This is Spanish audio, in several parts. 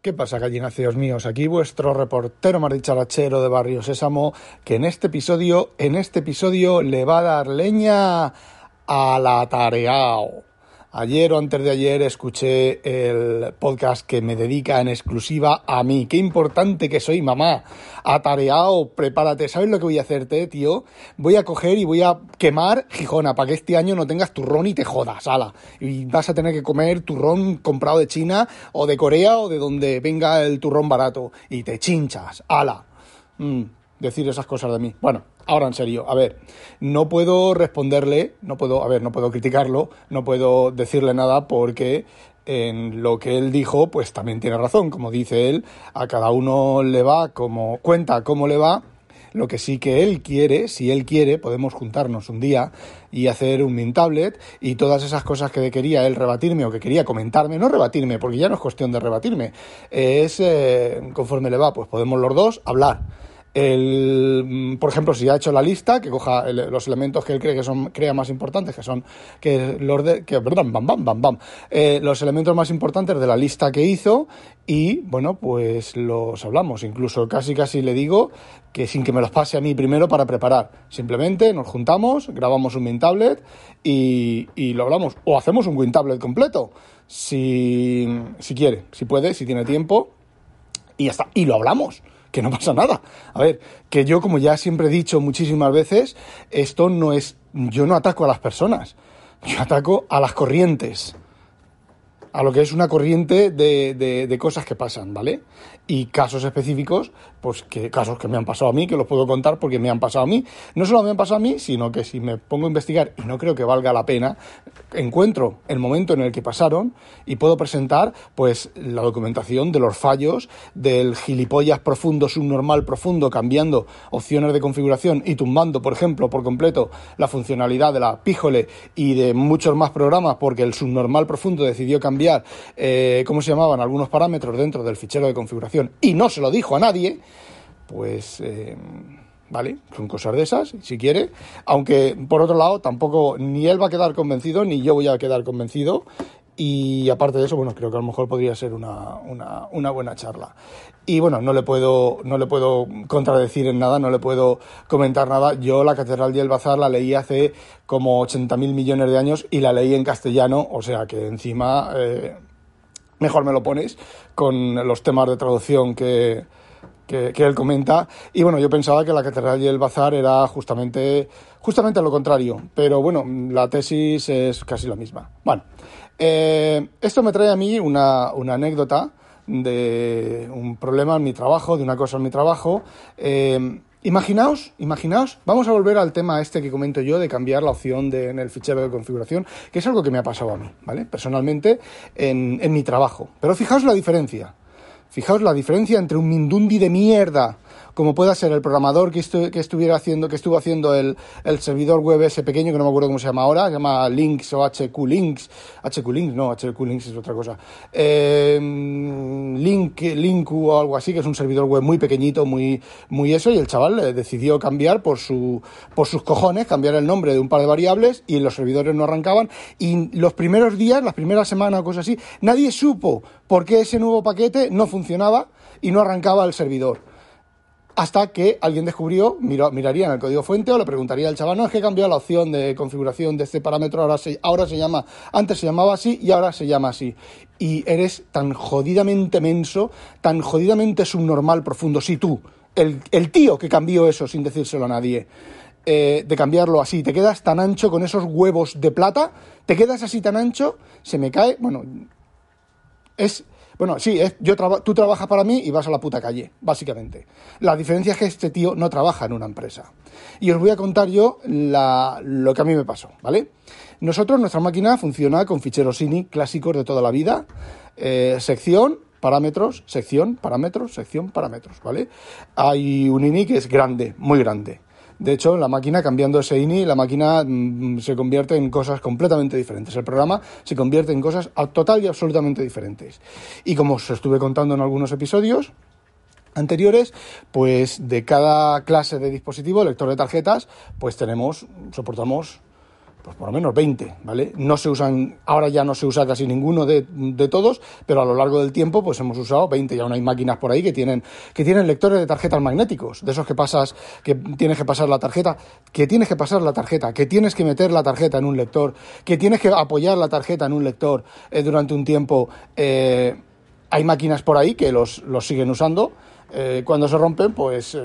¿Qué pasa, gallináceos míos? Aquí vuestro reportero más dicharachero de Barrio Sésamo, que en este episodio, en este episodio le va a dar leña a la tareao. Ayer o antes de ayer escuché el podcast que me dedica en exclusiva a mí. Qué importante que soy, mamá. Atareado, prepárate. ¿Sabes lo que voy a hacerte, tío? Voy a coger y voy a quemar Gijona para que este año no tengas turrón y te jodas, ala. Y vas a tener que comer turrón comprado de China o de Corea o de donde venga el turrón barato. Y te chinchas, ala. Mm, decir esas cosas de mí. Bueno, Ahora, en serio, a ver, no puedo responderle, no puedo, a ver, no puedo criticarlo, no puedo decirle nada porque en lo que él dijo, pues también tiene razón. Como dice él, a cada uno le va como cuenta cómo le va. Lo que sí que él quiere, si él quiere, podemos juntarnos un día y hacer un min tablet y todas esas cosas que quería él rebatirme o que quería comentarme, no rebatirme, porque ya no es cuestión de rebatirme, es eh, conforme le va, pues podemos los dos hablar el, mm, por ejemplo, si ha hecho la lista, que coja los elementos que él cree que son crea más importantes, que son que los de, que bam, bam, bam, bam, eh, los elementos más importantes de la lista que hizo y bueno, pues los hablamos. Incluso casi casi le digo que sin que me los pase a mí primero para preparar. Simplemente nos juntamos, grabamos un WinTablet y, y lo hablamos. O hacemos un WinTablet completo, si, si quiere, si puede, si tiene tiempo. Y ya está. Y lo hablamos que no pasa nada. A ver, que yo, como ya siempre he dicho muchísimas veces, esto no es. Yo no ataco a las personas, yo ataco a las corrientes a lo que es una corriente de, de, cosas que pasan, ¿vale? Y casos específicos, pues que casos que me han pasado a mí, que los puedo contar porque me han pasado a mí. No solo me han pasado a mí, sino que si me pongo a investigar, y no creo que valga la pena, encuentro el momento en el que pasaron y puedo presentar, pues, la documentación de los fallos, del gilipollas profundo, subnormal profundo, cambiando opciones de configuración y tumbando, por ejemplo, por completo la funcionalidad de la Píjole y de muchos más programas porque el subnormal profundo decidió cambiar eh, cómo se llamaban algunos parámetros dentro del fichero de configuración y no se lo dijo a nadie, pues... Eh, ¿vale? Son cosas de esas, si quiere. Aunque, por otro lado, tampoco ni él va a quedar convencido, ni yo voy a quedar convencido. Y aparte de eso, bueno, creo que a lo mejor podría ser una, una, buena charla. Y bueno, no le puedo, no le puedo contradecir en nada, no le puedo comentar nada. Yo la Catedral de El Bazar la leí hace como 80.000 millones de años y la leí en castellano, o sea que encima eh, mejor me lo pones con los temas de traducción que, que, él comenta. Y bueno, yo pensaba que la Catedral y el Bazar era justamente, justamente lo contrario, pero bueno, la tesis es casi la misma. Bueno, eh, esto me trae a mí una, anécdota de un problema en mi trabajo, de una cosa en mi trabajo. Eh, imaginaos, imaginaos, vamos a volver al tema este que comento yo de cambiar la opción de, en el fichero de configuración, que es algo que me ha pasado a mí, ¿vale? Personalmente en, en mi trabajo. Pero fijaos la diferencia. Fijaos la diferencia entre un Mindundi de mierda como pueda ser el programador que, estuviera haciendo, que estuvo haciendo el, servidor web ese pequeño, que no me acuerdo cómo se llama ahora, se llama Links o HQ Links, no, HQ Links es otra cosa, eh, Link, Link o algo así, que es un servidor web muy pequeñito, muy, muy eso, y el chaval decidió cambiar por, su, por sus cojones, cambiar el nombre de un par de variables y los servidores no arrancaban, y los primeros días, las primeras semanas o cosas así, nadie supo por qué ese nuevo paquete no funcionaba y no arrancaba el servidor hasta que alguien descubrió, miraría en el código fuente o le preguntaría al chaval, no, es que cambiado la opción de configuración de este parámetro, ahora se, ahora se llama, antes se llamaba así y ahora se llama así. Y eres tan jodidamente menso, tan jodidamente subnormal profundo, si tú, el, tío que cambió eso sin decírselo a nadie, eh, de cambiarlo así, te quedas tan ancho con esos huevos de plata, te quedas así tan ancho, se me cae, bueno, es bueno, sí, yo tú trabajas para mí y vas a la puta calle, básicamente. La diferencia es que este tío no trabaja en una empresa. Y os voy a contar yo lo que a mí me pasó, ¿vale? Nosotros, nuestra máquina funciona con ficheros INI clásicos de toda la vida, eh, sección parámetros, sección, parámetros, sección, parámetros, ¿vale? Hay un INI que es grande, muy grande. De hecho, la máquina, cambiando ese INI, la máquina mm, se convierte en cosas completamente diferentes. El programa se convierte en cosas total y absolutamente diferentes. Y como os estuve contando en algunos episodios, anteriores, pues de cada clase de dispositivo, lector de tarjetas, pues tenemos, soportamos pues por lo menos 20, ¿vale? No se usan, ahora ya no se usa casi ninguno de, todos, pero a lo largo del tiempo pues hemos usado 20, ya aún hay máquinas por ahí que tienen, que tienen lectores de tarjetas magnéticos, de esos que pasas, que tienes que pasar la tarjeta, que tienes que pasar la tarjeta, que tienes que meter la tarjeta en un lector, que tienes que apoyar la tarjeta en un lector eh, durante un tiempo. Eh, hay máquinas por ahí que los, los siguen usando. Eh, cuando se rompen, pues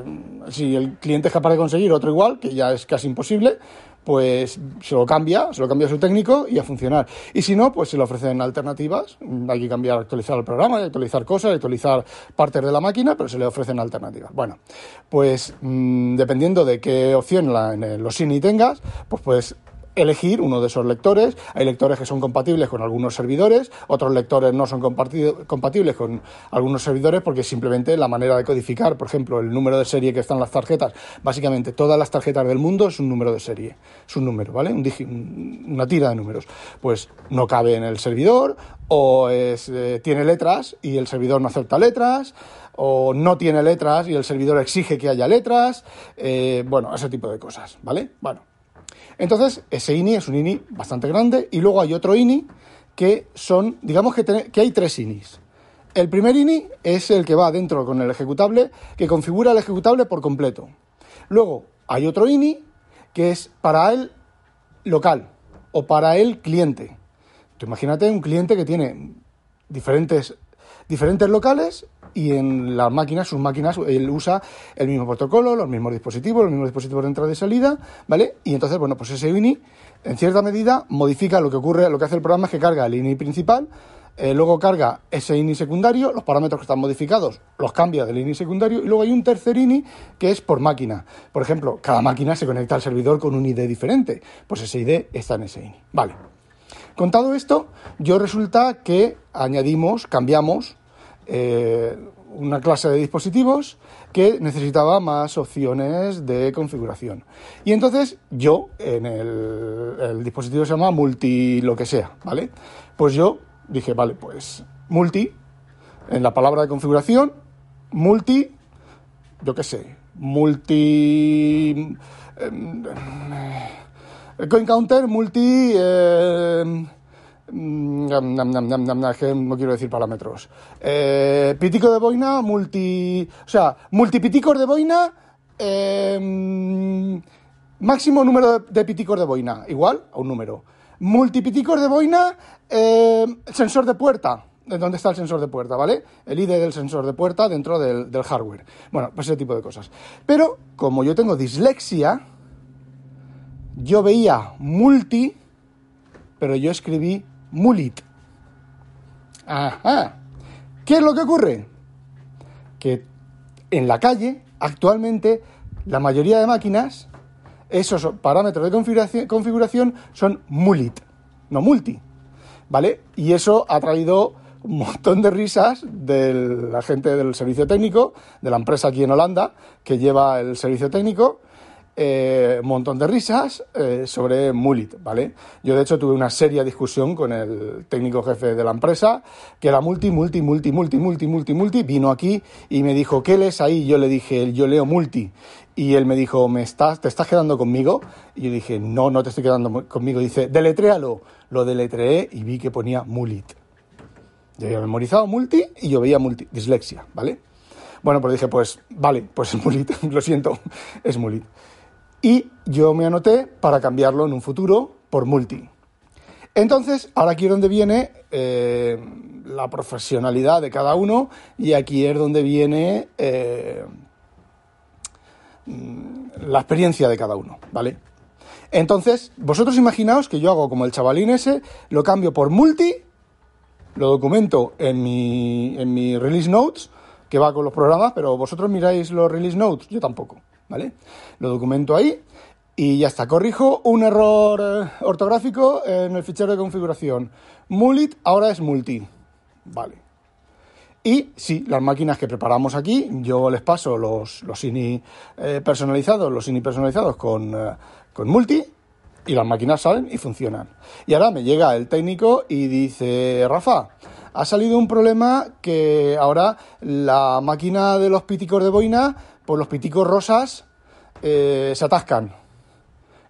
si el cliente es capaz de conseguir otro igual, que ya es casi imposible, pues se lo cambia, se lo cambia su técnico y a funcionar. Y si no, pues se le ofrecen alternativas. Hay que cambiar, actualizar el programa, actualizar cosas, actualizar partes de la máquina, pero se le ofrecen alternativas. Bueno, pues mm, dependiendo de qué opción en los SINI tengas, pues puedes elegir uno de esos lectores. Hay lectores que son compatibles con algunos servidores, otros lectores no son compatibles con algunos servidores porque simplemente la manera de codificar, por ejemplo, el número de serie que están las tarjetas, básicamente todas las tarjetas del mundo es un número de serie, es un número, ¿vale? una tira de números. Pues no cabe en el servidor o eh, tiene letras y el servidor no acepta letras o no tiene letras y el servidor exige que haya letras, eh, bueno, ese tipo de cosas, ¿vale? Bueno, entonces, ese INI es un INI bastante grande y luego hay otro INI que son, digamos que, que hay tres INIs. El primer INI es el que va dentro con el ejecutable, que configura el ejecutable por completo. Luego hay otro INI que es para el local o para el cliente. Tú imagínate un cliente que tiene diferentes, diferentes locales y en las máquinas, sus máquinas, él usa el mismo protocolo, los mismos dispositivos, los mismos dispositivos de entrada y salida, ¿vale? Y entonces, bueno, pues ese INI, en cierta medida, modifica lo que ocurre, lo que hace el programa es que carga el INI principal, eh, luego carga ese INI secundario, los parámetros que están modificados los cambia del INI secundario y luego hay un tercer INI que es por máquina. Por ejemplo, cada máquina se conecta al servidor con un ID diferente, pues ese ID está en ese INI. Vale. Contado esto, yo resulta que añadimos, cambiamos eh, una clase de dispositivos que necesitaba más opciones de configuración. Y entonces yo, en el, dispositivo se llama multi lo que sea, ¿vale? Pues yo dije, vale, pues multi, en la palabra de configuración, multi, yo qué sé, multi... Eh, coin counter, multi... Mm, no quiero decir parámetros. Eh, pitico de boina, multi. O sea, multipiticos de boina. Em, máximo número de, piticos de boina, igual a un número. Multipiticos de boina, em, sensor de puerta. ¿Dónde está el sensor de puerta, vale? El ID del sensor de puerta dentro del, del hardware. Bueno, pues ese tipo de cosas. Pero, como yo tengo dislexia, yo veía multi, pero yo escribí Mulit. Ajá. ¿Qué es lo que ocurre? Que en la calle, actualmente, la mayoría de máquinas, esos parámetros de configuración, configuración son Mulit, no multi. ¿Vale? Y eso ha traído un montón de risas de la gente del servicio técnico, de la empresa aquí en Holanda, que lleva el servicio técnico, eh, montón de risas eh, sobre Mulit, ¿vale? Yo de hecho tuve una seria discusión con el técnico jefe de la empresa, que era multi, multi, multi, multi, multi, multi, multi, vino aquí y me dijo, ¿qué lees ahí? Yo le dije, yo leo multi. Y él me dijo, ¿Me estás, ¿te estás quedando conmigo? Y yo dije, no, no te estoy quedando conmigo. dice, deletréalo. Lo deletreé y vi que ponía Mulit. Yo había memorizado multi y yo veía multi, dislexia, ¿vale? Bueno, pues dije, pues vale, pues es Mulit, lo siento, es Mulit y yo me anoté para cambiarlo en un futuro por multi. Entonces, ahora aquí es donde viene eh, la profesionalidad de cada uno y aquí es donde viene eh, la experiencia de cada uno, ¿vale? Entonces, vosotros imaginaos que yo hago como el chavalín ese, lo cambio por multi, lo documento en mi, en mi release notes, que va con los programas, pero vosotros miráis los release notes, yo tampoco. Lo documento ahí y ya está. Corrijo un error ortográfico en el fichero de configuración. Mulit ahora es multi, ¿vale? Y sí, las máquinas que preparamos aquí, yo les paso los, los INI eh, personalizados, los INI personalizados con, eh, con multi, y las máquinas salen y funcionan. Y ahora me llega el técnico y dice, Rafa, ha salido un problema que ahora la máquina de los píticos de boina, pues los píticos rosas eh, se atascan.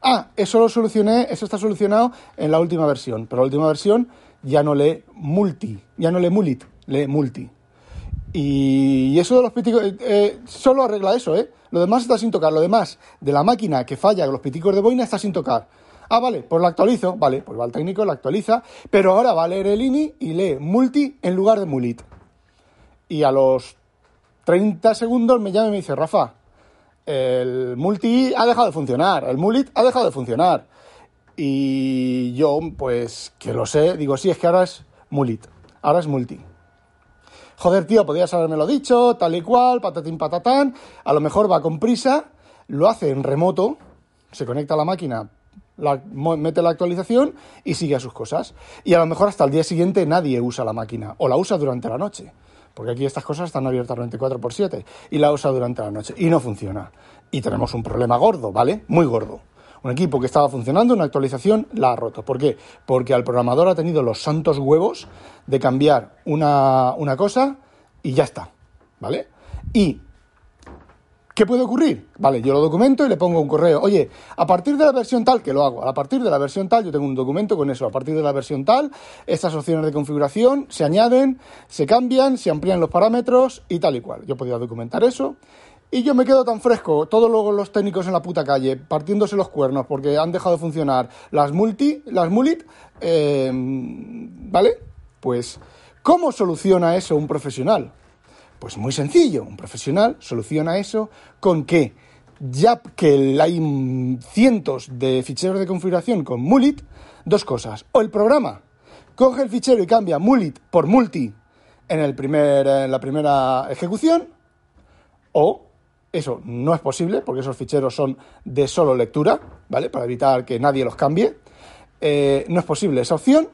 Ah, eso lo solucioné, eso está solucionado en la última versión, pero la última versión ya no lee multi, ya no lee mulit, lee multi. Y eso de los píticos, eh, eh, solo arregla eso, ¿eh? Lo demás está sin tocar, lo demás de la máquina que falla con los píticos de boina está sin tocar. Ah, vale, pues lo actualizo, vale, pues va al técnico, lo actualiza, pero ahora va a leer el INI y lee multi en lugar de mulit. Y a los 30 segundos me llama y me dice, Rafa, el multi ha dejado de funcionar, el mulit ha dejado de funcionar. Y yo, pues, que lo sé, digo, sí, es que ahora es mulit, ahora es multi. Joder, tío, podías haberme dicho, tal y cual, patatín patatán. A lo mejor va con prisa, lo hace en remoto, se conecta a la máquina, mete la actualización y sigue a sus cosas. Y a lo mejor hasta el día siguiente nadie usa la máquina, o la usa durante la noche porque aquí estas cosas están abiertas 24 por 7 y la usa durante la noche y no funciona. Y tenemos un problema gordo, ¿vale? Muy gordo. Un equipo que estaba funcionando, una actualización, la ha roto. ¿Por qué? Porque el programador ha tenido los santos huevos de cambiar una, una cosa y ya está, ¿vale? Y ¿Qué puede ocurrir? Vale, yo lo documento y le pongo un correo. Oye, a partir de la versión tal, que lo hago, a partir de la versión tal, yo tengo un documento con eso. A partir de la versión tal, estas opciones de configuración se añaden, se cambian, se amplían los parámetros y tal y cual. Yo podía documentar eso. Y yo me quedo tan fresco, todos los técnicos en la puta calle, partiéndose los cuernos porque han dejado de funcionar las multi, las mulit, eh, ¿vale? Pues, ¿cómo soluciona eso un profesional? Pues muy sencillo, un profesional soluciona eso con que, ya que hay cientos de ficheros de configuración con Mulit, dos cosas. O el programa coge el fichero y cambia Mulit por Multi en, el primer, en la primera ejecución, o eso no es posible porque esos ficheros son de solo lectura, ¿vale? Para evitar que nadie los cambie. Eh, no es posible esa opción.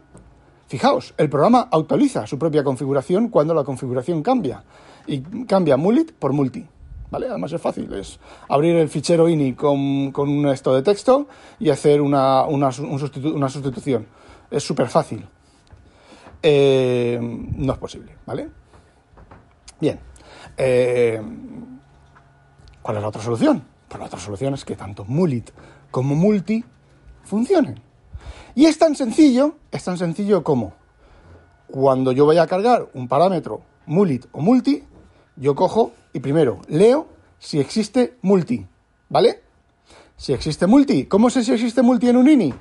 Fijaos, el programa actualiza su propia configuración cuando la configuración cambia y cambia mulit por multi. ¿Vale? Además es fácil, es abrir el fichero ini con, con un esto de texto y hacer una, una, una sustitución. Es súper fácil. Eh, no es posible, ¿vale? Bien. Eh, ¿Cuál es la otra solución? Pues la otra solución es que tanto mulit como multi funcionen. Y es tan sencillo, es tan sencillo como cuando yo vaya a cargar un parámetro mulit o multi, yo cojo y primero leo si existe multi, ¿vale? Si existe multi, ¿cómo sé si existe multi en un INI?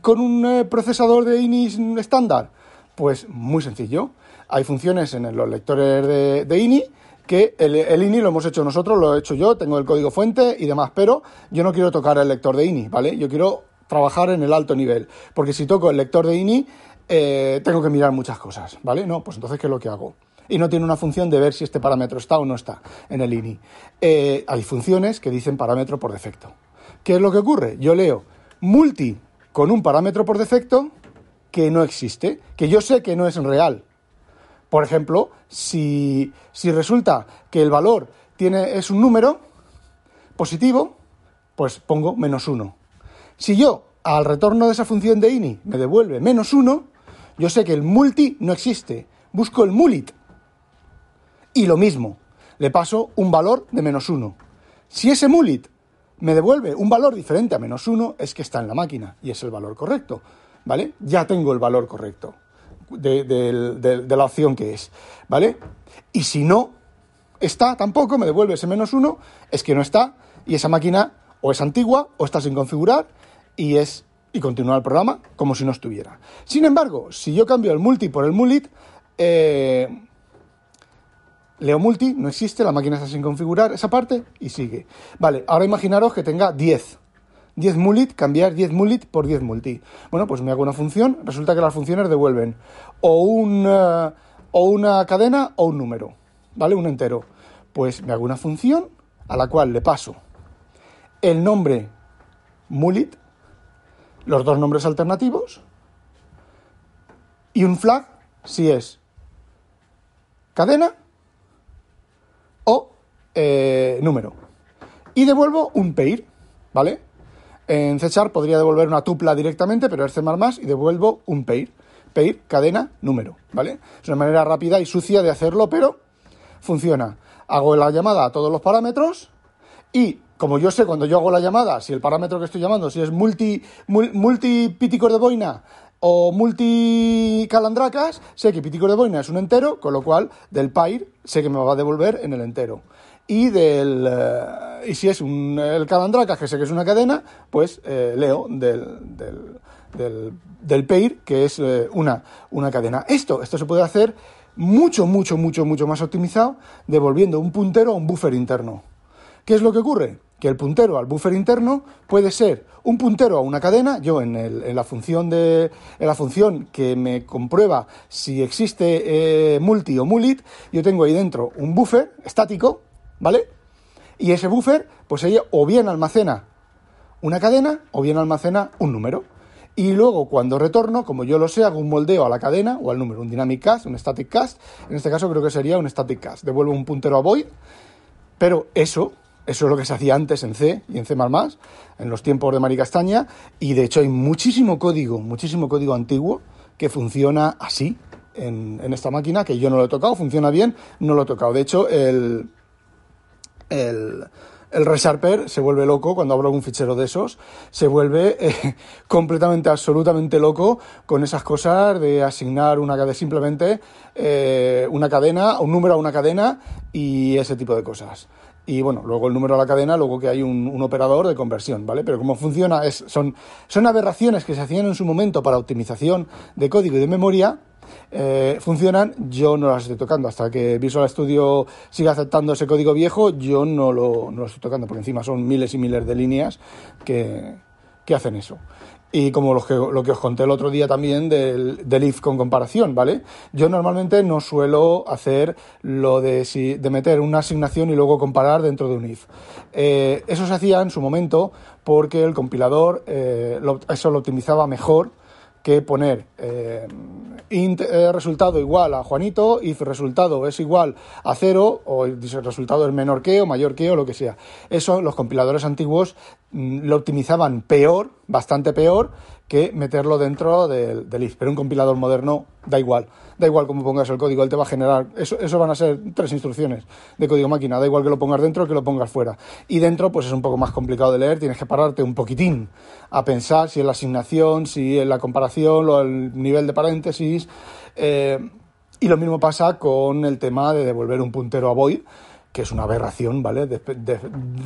¿Con un eh, procesador de INI estándar? Pues muy sencillo. Hay funciones en los lectores de, INI que el, INI lo hemos hecho nosotros, lo he hecho yo, tengo el código fuente y demás, pero yo no quiero tocar el lector de INI, ¿vale? Yo quiero trabajar en el alto nivel, porque si toco el lector de INI, eh, tengo que mirar muchas cosas, ¿vale? No, pues entonces, ¿qué es lo que hago? Y no tiene una función de ver si este parámetro está o no está en el INI. Eh, hay funciones que dicen parámetro por defecto. ¿Qué es lo que ocurre? Yo leo multi con un parámetro por defecto que no existe, que yo sé que no es real. Por ejemplo, si, si resulta que el valor tiene, es un número positivo, pues pongo menos uno. Si yo al retorno de esa función de ini me devuelve menos uno, yo sé que el multi no existe. Busco el mulit, y lo mismo, le paso un valor de menos uno. Si ese mulit me devuelve un valor diferente a menos uno, es que está en la máquina y es el valor correcto, ¿vale? Ya tengo el valor correcto de, la opción que es, ¿vale? Y si no está tampoco, me devuelve ese menos uno, es que no está y esa máquina o es antigua o está sin configurar y es y continúa el programa como si no estuviera. Sin embargo, si yo cambio el multi por el mulit, eh, Leo multi, no existe, la máquina está sin configurar, esa parte, y sigue. Vale, ahora imaginaros que tenga 10. 10 mulit, cambiar 10 mulit por 10 multi. Bueno, pues me hago una función, resulta que las funciones devuelven o, un, eh, o una cadena o un número, ¿vale? Un entero. Pues me hago una función a la cual le paso el nombre mulit, los dos nombres alternativos y un flag si es cadena eh, número. Y devuelvo un pair, ¿vale? En C podría devolver una tupla directamente, pero es C++ y devuelvo un pair. Pair, cadena, número, ¿vale? Es una manera rápida y sucia de hacerlo, pero funciona. Hago la llamada a todos los parámetros y como yo sé cuando yo hago la llamada, si el parámetro que estoy llamando, si es multi, multi de boina o multi calandracas, sé que piticos de boina es un entero, con lo cual del pair sé que me va a devolver en el entero. Y, del, eh, y si es un, el calandracas, que sé que es una cadena, pues eh, leo del, del, del, pair, que es eh, una, una cadena. Esto, esto se puede hacer mucho, mucho, mucho, mucho más optimizado, devolviendo un puntero a un buffer interno. ¿Qué es lo que ocurre? Que el puntero al buffer interno puede ser un puntero a una cadena. Yo en, en la, función de, en la función que me comprueba si existe eh, multi o mulit, yo tengo ahí dentro un buffer estático, ¿vale? Y ese buffer, pues ella o bien almacena una cadena o bien almacena un número. Y luego cuando retorno, como yo lo sé, hago un moldeo a la cadena o al número, un dynamic cast, un static cast. En este caso creo que sería un static cast. Devuelvo un puntero a void, pero eso eso es lo que se hacía antes en C y en C++, en los tiempos de Maricastaña, y de hecho hay muchísimo código, muchísimo código antiguo que funciona así en, esta máquina, que yo no lo he tocado, funciona bien, no lo he tocado. De hecho, el, el, el Resharper se vuelve loco cuando abro un fichero de esos, se vuelve eh, completamente, absolutamente loco con esas cosas de asignar una cadena, simplemente eh, una cadena, un número a una cadena y ese tipo de cosas y bueno, luego el número a la cadena, luego que hay un, operador de conversión, ¿vale? Pero cómo funciona, es, son, son aberraciones que se hacían en su momento para optimización de código y de memoria, eh, funcionan, yo no las estoy tocando. Hasta que Visual Studio siga aceptando ese código viejo, yo no lo, no lo estoy tocando, porque encima son miles y miles de líneas que, que hacen eso. Y como lo que, lo que os conté el otro día también del, del, if con comparación, ¿vale? Yo normalmente no suelo hacer lo de, si, de meter una asignación y luego comparar dentro de un if. Eh, eso se hacía en su momento porque el compilador eh, eso lo optimizaba mejor que poner eh, int eh, resultado igual a Juanito, if resultado es igual a cero, o el resultado es menor que o mayor que o lo que sea. Eso los compiladores antiguos mm, lo optimizaban peor, bastante peor, que meterlo dentro del, del if. Pero un compilador moderno da igual. Da igual cómo pongas el código, él te va a generar. Eso, van a ser tres instrucciones de código máquina. Da igual que lo pongas dentro que lo pongas fuera. Y dentro, pues es un poco más complicado de leer. Tienes que pararte un poquitín a pensar si es la asignación, si es la comparación, o el nivel de paréntesis. Eh, y lo mismo pasa con el tema de devolver un puntero a void que es una aberración, ¿vale?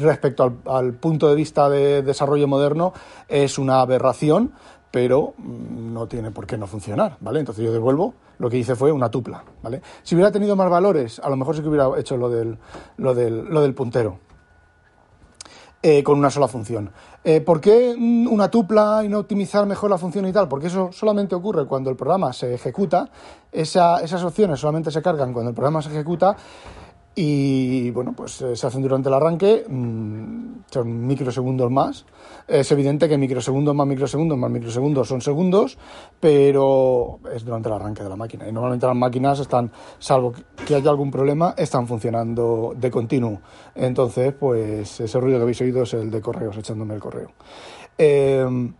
respecto al, punto de vista de desarrollo moderno, es una aberración pero no tiene por qué no funcionar, ¿vale? Entonces yo devuelvo, lo que hice fue una tupla, ¿vale? Si hubiera tenido más valores, a lo mejor sí que hubiera hecho lo del, lo del, lo del puntero. Eh, con una sola función. Eh, ¿Por qué una tupla y no optimizar mejor la función y tal? Porque eso solamente ocurre cuando el programa se ejecuta, esas opciones solamente se cargan cuando el programa se ejecuta y bueno, pues eh, se hacen durante el arranque, mm, son microsegundos más. Es evidente que microsegundos más microsegundos más microsegundos son segundos, pero es durante el arranque de la máquina. Y normalmente las máquinas están, salvo que haya algún problema, están funcionando de continuo. Entonces, pues ese ruido que habéis oído es el de correos, echándome el correo. Eh,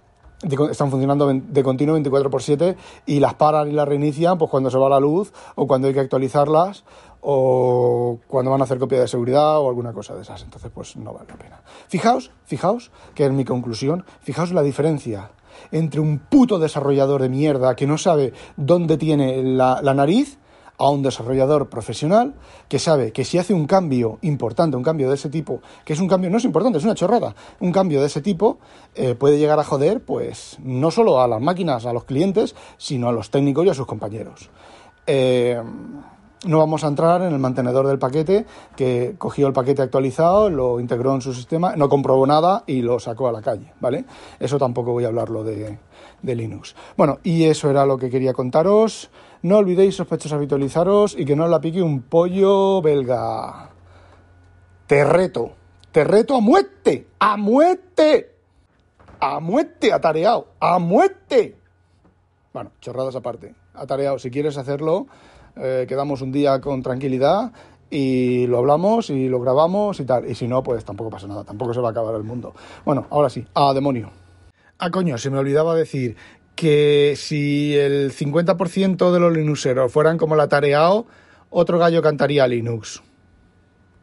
están funcionando de continuo 24 por 7 y las paran y las reinician pues cuando se va la luz o cuando hay que actualizarlas o cuando van a hacer copia de seguridad o alguna cosa de esas. Entonces, pues no vale la pena. Fijaos, fijaos, que es mi conclusión, fijaos la diferencia entre un puto desarrollador de mierda que no sabe dónde tiene la, nariz a un desarrollador profesional que sabe que si hace un cambio importante, un cambio de ese tipo, que es un cambio, no es importante, es una chorrada, un cambio de ese tipo eh, puede llegar a joder, pues, no solo a las máquinas, a los clientes, sino a los técnicos y a sus compañeros. Eh, no vamos a entrar en el mantenedor del paquete que cogió el paquete actualizado, lo integró en su sistema, no comprobó nada y lo sacó a la calle, ¿vale? Eso tampoco voy a hablarlo de, Linux. Bueno, y eso era lo que quería contaros. No olvidéis, sospechosos, habitualizaros y que no os la pique un pollo belga. Te reto, te reto a muerte, a muerte, a muerte, atareado, a muerte. Bueno, chorradas aparte, atareado, si quieres hacerlo eh, quedamos un día con tranquilidad y lo hablamos y lo grabamos y tal. Y si no, pues tampoco pasa nada, tampoco se va a acabar el mundo. Bueno, ahora sí, a demonio. Ah, coño, se me olvidaba decir que si el 50% de los Linuxeros fueran como la Tareao, otro gallo cantaría Linux.